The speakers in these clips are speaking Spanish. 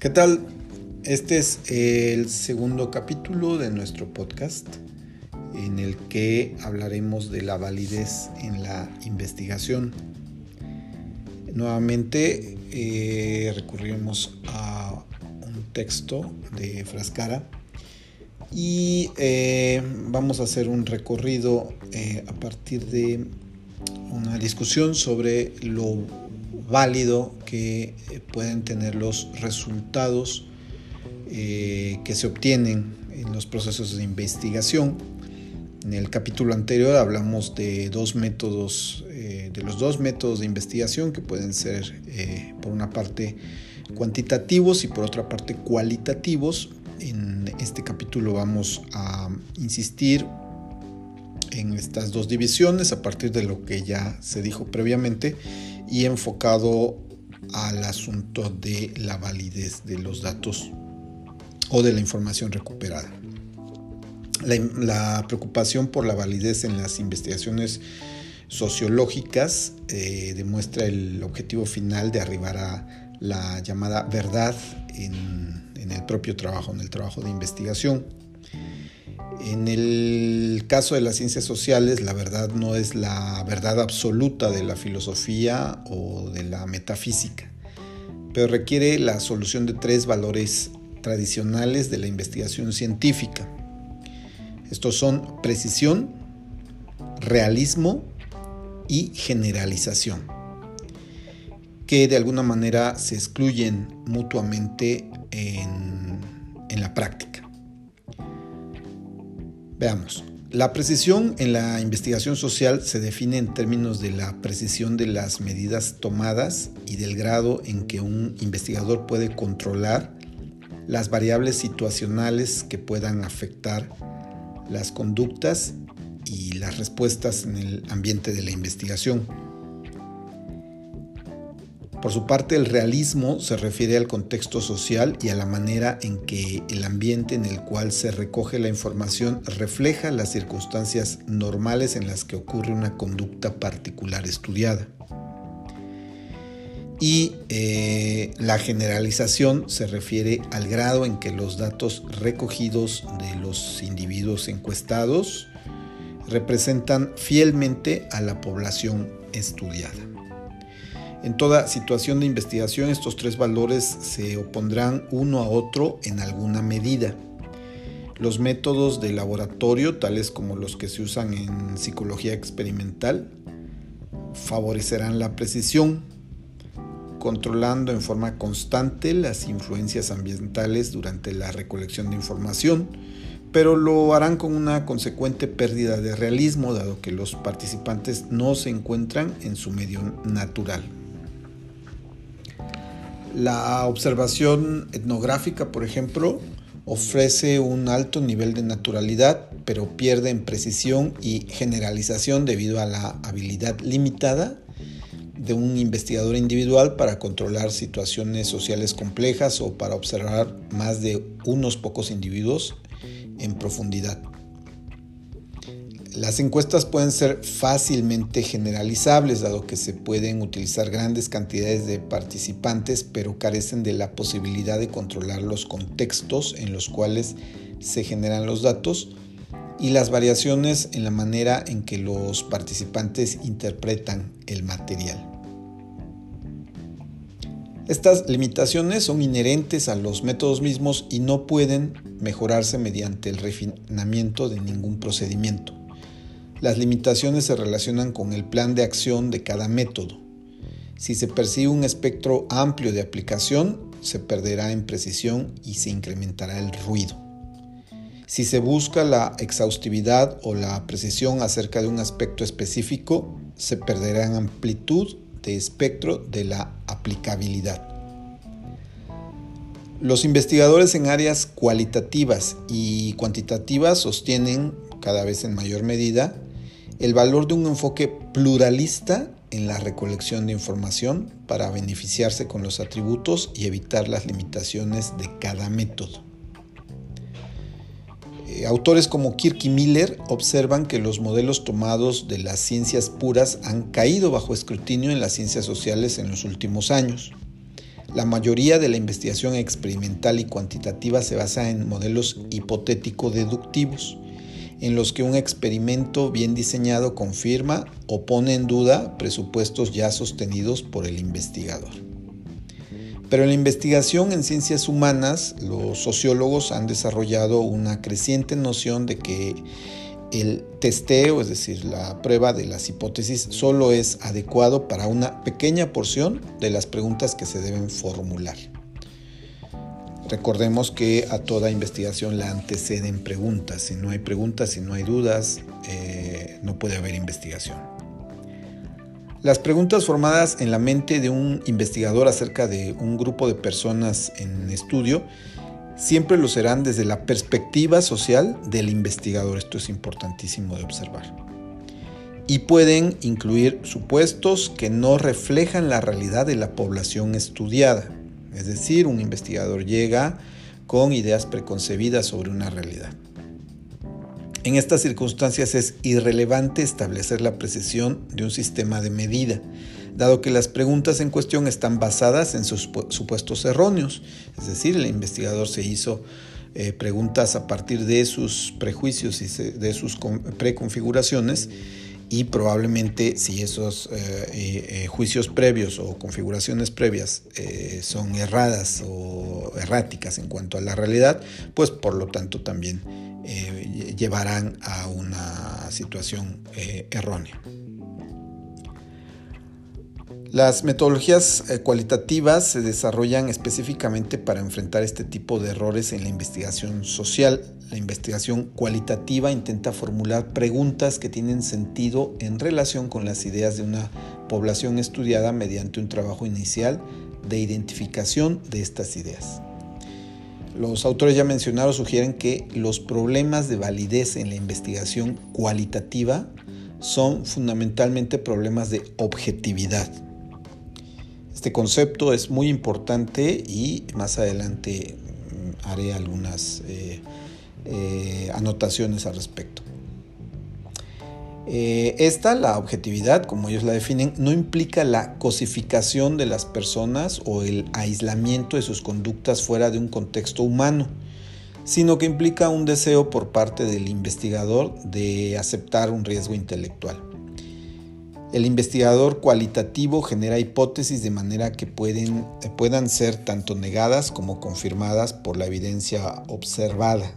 ¿Qué tal? Este es el segundo capítulo de nuestro podcast en el que hablaremos de la validez en la investigación. Nuevamente eh, recurrimos a un texto de Frascara y eh, vamos a hacer un recorrido eh, a partir de una discusión sobre lo válido que eh, pueden tener los resultados eh, que se obtienen en los procesos de investigación. En el capítulo anterior hablamos de dos métodos, eh, de los dos métodos de investigación que pueden ser por una parte cuantitativos y por otra parte cualitativos. En este capítulo vamos a insistir en estas dos divisiones a partir de lo que ya se dijo previamente y enfocado al asunto de la validez de los datos o de la información recuperada. La, preocupación por la validez en las investigaciones sociológicas eh, demuestra el objetivo final de arribar a la llamada verdad en, en el propio trabajo, en el trabajo de investigación. En el caso de las ciencias sociales, la verdad no es la verdad absoluta de la filosofía o de la metafísica, pero requiere la solución de tres valores tradicionales de la investigación científica. Estos son precisión, realismo y generalización, que de alguna manera se excluyen mutuamente en, la práctica. Veamos. La precisión en la investigación social se define en términos de la precisión de las medidas tomadas y del grado en que un investigador puede controlar las variables situacionales que puedan afectar las conductas y las respuestas en el ambiente de la investigación. Por su parte, el realismo se refiere al contexto social y a la manera en que el ambiente en el cual se recoge la información refleja las circunstancias normales en las que ocurre una conducta particular estudiada. Y eh, la generalización se refiere al grado en que los datos recogidos de los individuos encuestados representan fielmente a la población estudiada. En toda situación de investigación estos tres valores se opondrán uno a otro en alguna medida. Los métodos de laboratorio, tales como los que se usan en psicología experimental, favorecerán la precisión, controlando en forma constante las influencias ambientales durante la recolección de información, pero lo harán con una consecuente pérdida de realismo, dado que los participantes no se encuentran en su medio natural. La observación etnográfica, por ejemplo, ofrece un alto nivel de naturalidad, pero pierde en precisión y generalización debido a la habilidad limitada de un investigador individual para controlar situaciones sociales complejas o para observar más de unos pocos individuos en profundidad. Las encuestas pueden ser fácilmente generalizables, dado que se pueden utilizar grandes cantidades de participantes, pero carecen de la posibilidad de controlar los contextos en los cuales se generan los datos y las variaciones en la manera en que los participantes interpretan el material. Estas limitaciones son inherentes a los métodos mismos y no pueden mejorarse mediante el refinamiento de ningún procedimiento. Las limitaciones se relacionan con el plan de acción de cada método. Si se persigue un espectro amplio de aplicación, se perderá en precisión y se incrementará el ruido. Si se busca la exhaustividad o la precisión acerca de un aspecto específico, se perderá en amplitud de espectro de la aplicabilidad. Los investigadores en áreas cualitativas y cuantitativas sostienen, cada vez en mayor medida, el valor de un enfoque pluralista en la recolección de información para beneficiarse con los atributos y evitar las limitaciones de cada método. Eh, autores como Kirk y Miller observan que los modelos tomados de las ciencias puras han caído bajo escrutinio en las ciencias sociales en los últimos años. La mayoría de la investigación experimental y cuantitativa se basa en modelos hipotético-deductivos, en los que un experimento bien diseñado confirma o pone en duda presupuestos ya sostenidos por el investigador. Pero en la investigación en ciencias humanas, los sociólogos han desarrollado una creciente noción de que el testeo, es decir, la prueba de las hipótesis, solo es adecuado para una pequeña porción de las preguntas que se deben formular. Recordemos que a toda investigación la anteceden preguntas. Si no hay preguntas, si no hay dudas, eh, no puede haber investigación. Las preguntas formadas en la mente de un investigador acerca de un grupo de personas en estudio siempre lo serán desde la perspectiva social del investigador. Esto es importantísimo de observar. Y pueden incluir supuestos que no reflejan la realidad de la población estudiada. Es decir, un investigador llega con ideas preconcebidas sobre una realidad. En estas circunstancias es irrelevante establecer la precisión de un sistema de medida, dado que las preguntas en cuestión están basadas en sus supuestos erróneos. Es decir, el investigador se hizo eh, preguntas a partir de sus prejuicios y de sus preconfiguraciones y probablemente si esos eh, eh, juicios previos o configuraciones previas son erradas o erráticas en cuanto a la realidad, pues por lo tanto también llevarán a una situación errónea. Las metodologías eh, cualitativas se desarrollan específicamente para enfrentar este tipo de errores en la investigación social. La investigación cualitativa intenta formular preguntas que tienen sentido en relación con las ideas de una población estudiada mediante un trabajo inicial de identificación de estas ideas. Los autores ya mencionados sugieren que los problemas de validez en la investigación cualitativa son fundamentalmente problemas de objetividad este concepto es muy importante y más adelante mm, haré algunas eh, eh, anotaciones al respecto. Eh, esta, la objetividad, como ellos la definen, no implica la cosificación de las personas o el aislamiento de sus conductas fuera de un contexto humano, sino que implica un deseo por parte del investigador de aceptar un riesgo intelectual. El investigador cualitativo genera hipótesis de manera que pueden, puedan ser tanto negadas como confirmadas por la evidencia observada.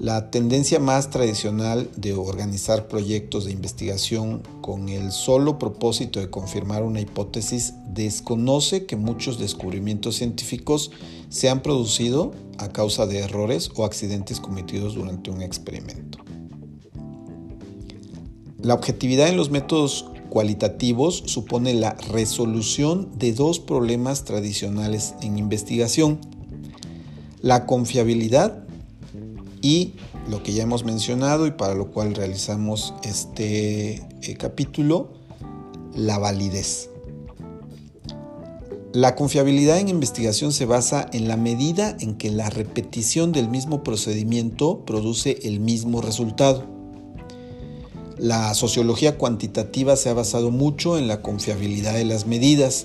La tendencia más tradicional de organizar proyectos de investigación con el solo propósito de confirmar una hipótesis desconoce que muchos descubrimientos científicos se han producido a causa de errores o accidentes cometidos durante un experimento. La objetividad en los métodos cualitativos supone la resolución de dos problemas tradicionales en investigación. La confiabilidad y lo que ya hemos mencionado y para lo cual realizamos este eh, capítulo, la validez. La confiabilidad en investigación se basa en la medida en que la repetición del mismo procedimiento produce el mismo resultado. La sociología cuantitativa se ha basado mucho en la confiabilidad de las medidas,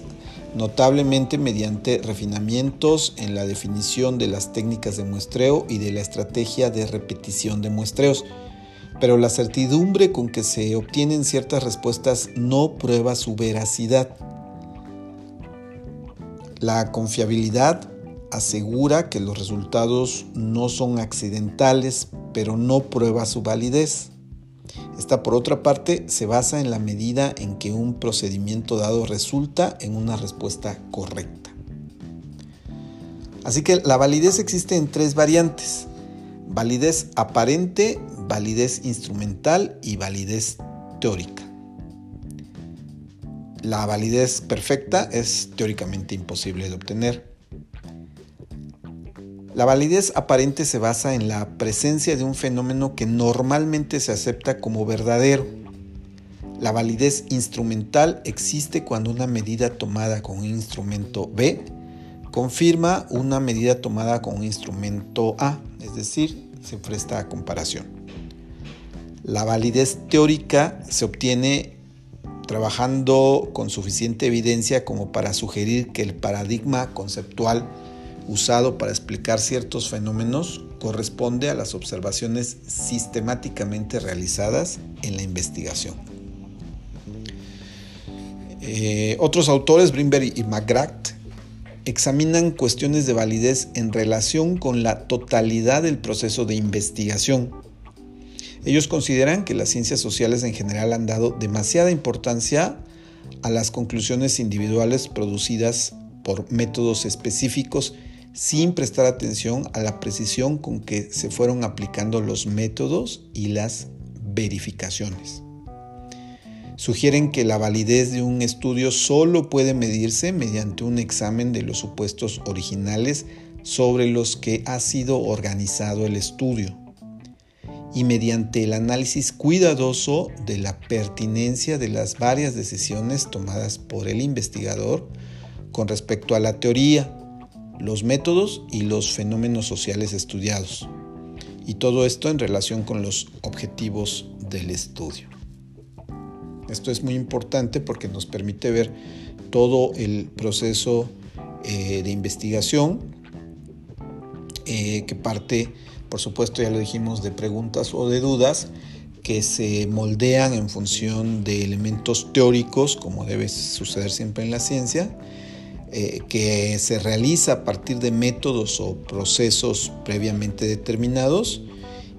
notablemente mediante refinamientos en la definición de las técnicas de muestreo y de la estrategia de repetición de muestreos. Pero la certidumbre con que se obtienen ciertas respuestas no prueba su veracidad. La confiabilidad asegura que los resultados no son accidentales, pero no prueba su validez. Esta, por otra parte, se basa en la medida en que un procedimiento dado resulta en una respuesta correcta. Así que la validez existe en tres variantes. Validez aparente, validez instrumental y validez teórica. La validez perfecta es teóricamente imposible de obtener. La validez aparente se basa en la presencia de un fenómeno que normalmente se acepta como verdadero. La validez instrumental existe cuando una medida tomada con un instrumento B confirma una medida tomada con un instrumento A, es decir, se presta a comparación. La validez teórica se obtiene trabajando con suficiente evidencia como para sugerir que el paradigma conceptual usado para explicar ciertos fenómenos corresponde a las observaciones sistemáticamente realizadas en la investigación. Eh, otros autores, Brimberg y McGrath, examinan cuestiones de validez en relación con la totalidad del proceso de investigación. Ellos consideran que las ciencias sociales en general han dado demasiada importancia a las conclusiones individuales producidas por métodos específicos sin prestar atención a la precisión con que se fueron aplicando los métodos y las verificaciones. Sugieren que la validez de un estudio solo puede medirse mediante un examen de los supuestos originales sobre los que ha sido organizado el estudio y mediante el análisis cuidadoso de la pertinencia de las varias decisiones tomadas por el investigador con respecto a la teoría, los métodos y los fenómenos sociales estudiados. Y todo esto en relación con los objetivos del estudio. Esto es muy importante porque nos permite ver todo el proceso eh, de investigación eh, que parte, por supuesto, ya lo dijimos, de preguntas o de dudas que se moldean en función de elementos teóricos, como debe suceder siempre en la ciencia, eh, que se realiza a partir de métodos o procesos previamente determinados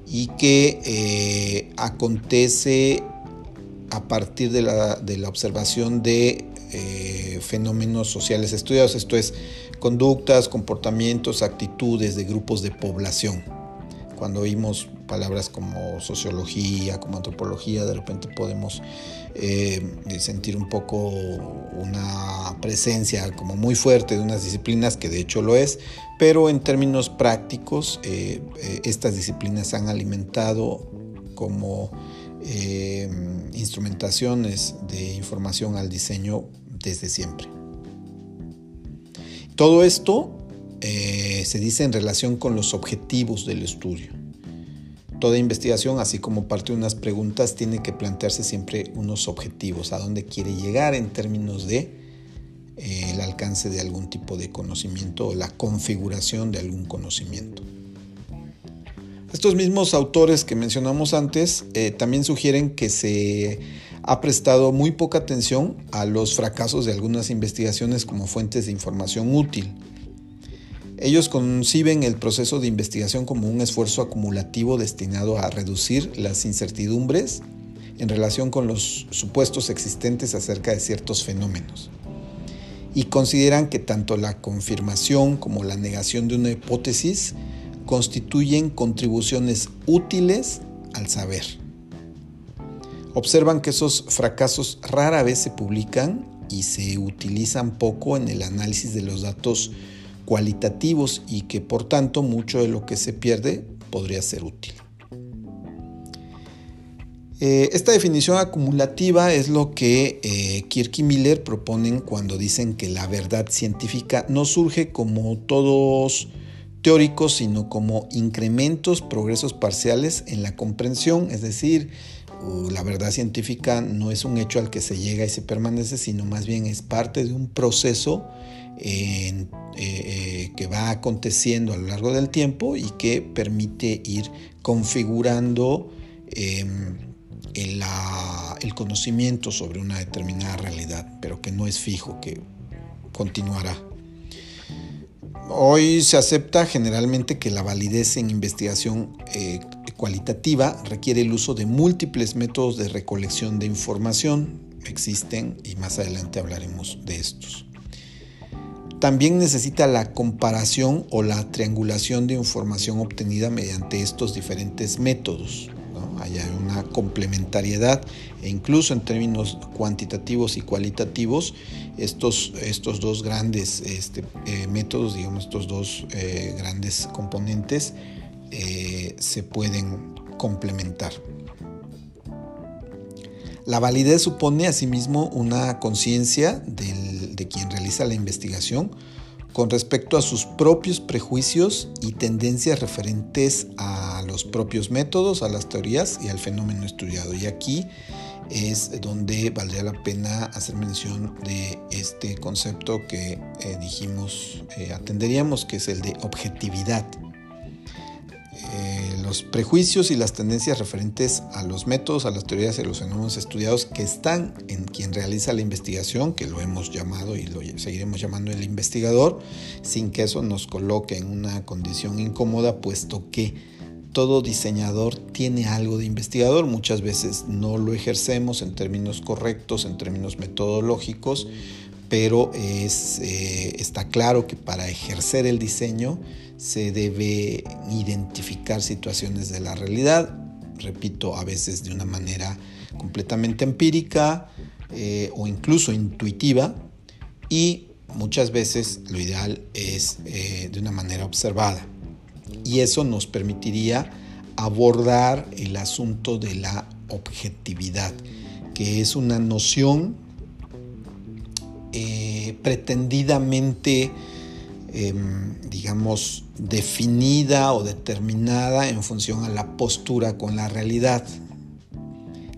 y que acontece a partir de la, observación de eh, fenómenos sociales estudiados, esto es, conductas, comportamientos, actitudes de grupos de población. Cuando oímos palabras como sociología, como antropología, de repente podemos eh, sentir un poco una presencia como muy fuerte de unas disciplinas, que de hecho lo es, pero en términos prácticos, eh, estas disciplinas han alimentado como eh, instrumentaciones de información al diseño desde siempre. Todo esto eh, se dice en relación con los objetivos del estudio. Toda investigación, así como parte de unas preguntas, tiene que plantearse siempre unos objetivos, a dónde quiere llegar en términos de eh, el alcance de algún tipo de conocimiento o la configuración de algún conocimiento. Estos mismos autores que mencionamos antes eh, también sugieren que se ha prestado muy poca atención a los fracasos de algunas investigaciones como fuentes de información útil. Ellos conciben el proceso de investigación como un esfuerzo acumulativo destinado a reducir las incertidumbres en relación con los supuestos existentes acerca de ciertos fenómenos. Y consideran que tanto la confirmación como la negación de una hipótesis constituyen contribuciones útiles al saber. Observan que esos fracasos rara vez se publican y se utilizan poco en el análisis de los datos cualitativos y que por tanto mucho de lo que se pierde podría ser útil. Eh, esta definición acumulativa es lo que eh, Kirk y Miller proponen cuando dicen que la verdad científica no surge como todos teóricos, sino como incrementos, progresos parciales en la comprensión, es decir, la verdad científica no es un hecho al que se llega y se permanece, sino más bien es parte de un proceso eh, eh, que va aconteciendo a lo largo del tiempo y que permite ir configurando em, el conocimiento sobre una determinada realidad, pero que no es fijo, que continuará. Hoy se acepta generalmente que la validez en investigación eh, cualitativa requiere el uso de múltiples métodos de recolección de información. Existen y más adelante hablaremos de estos. También necesita la comparación o la triangulación de información obtenida mediante estos diferentes métodos. Hay una complementariedad e incluso en términos cuantitativos y cualitativos, estos, estos dos grandes este, eh, métodos, digamos, estos dos eh, grandes componentes eh, se pueden complementar. La validez supone asimismo una conciencia de quien realiza la investigación con respecto a sus propios prejuicios y tendencias referentes a los propios métodos, a las teorías y al fenómeno estudiado. Y aquí es donde valdría la pena hacer mención de este concepto que eh, dijimos eh, atenderíamos, que es el de objetividad. Los prejuicios y las tendencias referentes a los métodos, a las teorías y los fenómenos estudiados que están en quien realiza la investigación, que lo hemos llamado y lo seguiremos llamando el investigador, sin que eso nos coloque en una condición incómoda, puesto que todo diseñador tiene algo de investigador, muchas veces no lo ejercemos en términos correctos, en términos metodológicos, pero eh, está claro que para ejercer el diseño se debe identificar situaciones de la realidad, repito, a veces de una manera completamente empírica eh, o incluso intuitiva, y muchas veces lo ideal es eh, de una manera observada. Y eso nos permitiría abordar el asunto de la objetividad, que es una noción eh, pretendidamente, em, digamos, definida o determinada en función a la postura con la realidad.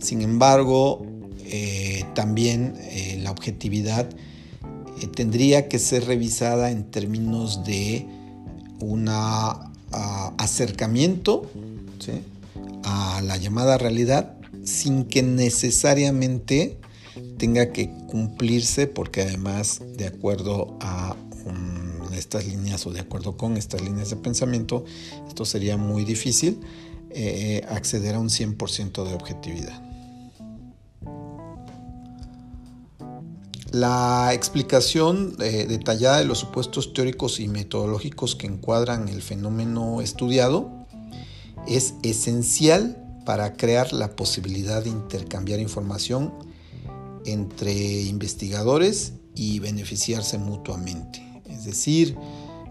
Sin embargo, eh, también eh, la objetividad tendría que ser revisada en términos de una acercamiento a la llamada realidad sin que necesariamente tenga que cumplirse porque además de acuerdo a estas líneas o de acuerdo con estas líneas de pensamiento esto sería muy difícil eh, acceder a un 100% de objetividad. La explicación eh, detallada de los supuestos teóricos y metodológicos que encuadran el fenómeno estudiado es esencial para crear la posibilidad de intercambiar información entre investigadores y beneficiarse mutuamente. Es decir,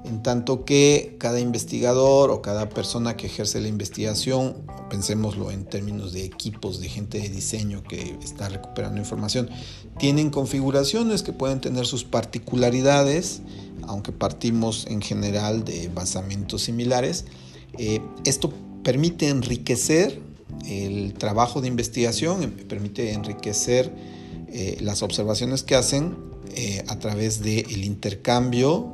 en tanto que cada investigador o cada persona que ejerce la investigación, pensémoslo en términos de equipos de gente de diseño que está recuperando información, tienen configuraciones que pueden tener sus particularidades, aunque partimos en general de basamentos similares. Eh, esto permite enriquecer el trabajo de investigación, permite enriquecer eh, las observaciones que hacen eh, a través del intercambio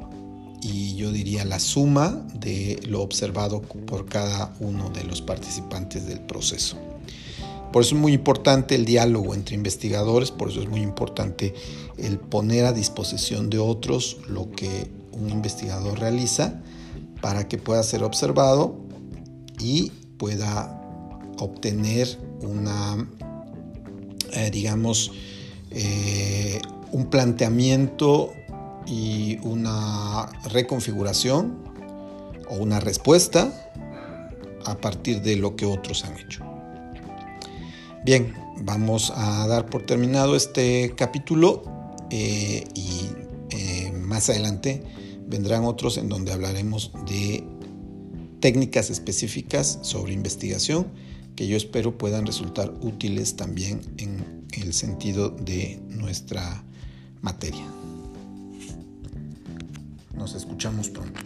y yo diría la suma de lo observado por cada uno de los participantes del proceso. Por eso es muy importante el diálogo entre investigadores, por eso es muy importante el poner a disposición de otros lo que un investigador realiza para que pueda ser observado y pueda obtener una, eh, digamos, eh, un planteamiento y una reconfiguración o una respuesta a partir de lo que otros han hecho. Bien, vamos a dar por terminado este capítulo eh, y eh, más adelante vendrán otros en donde hablaremos de técnicas específicas sobre investigación que yo espero puedan resultar útiles también en el sentido de nuestra materia. Nos escuchamos pronto.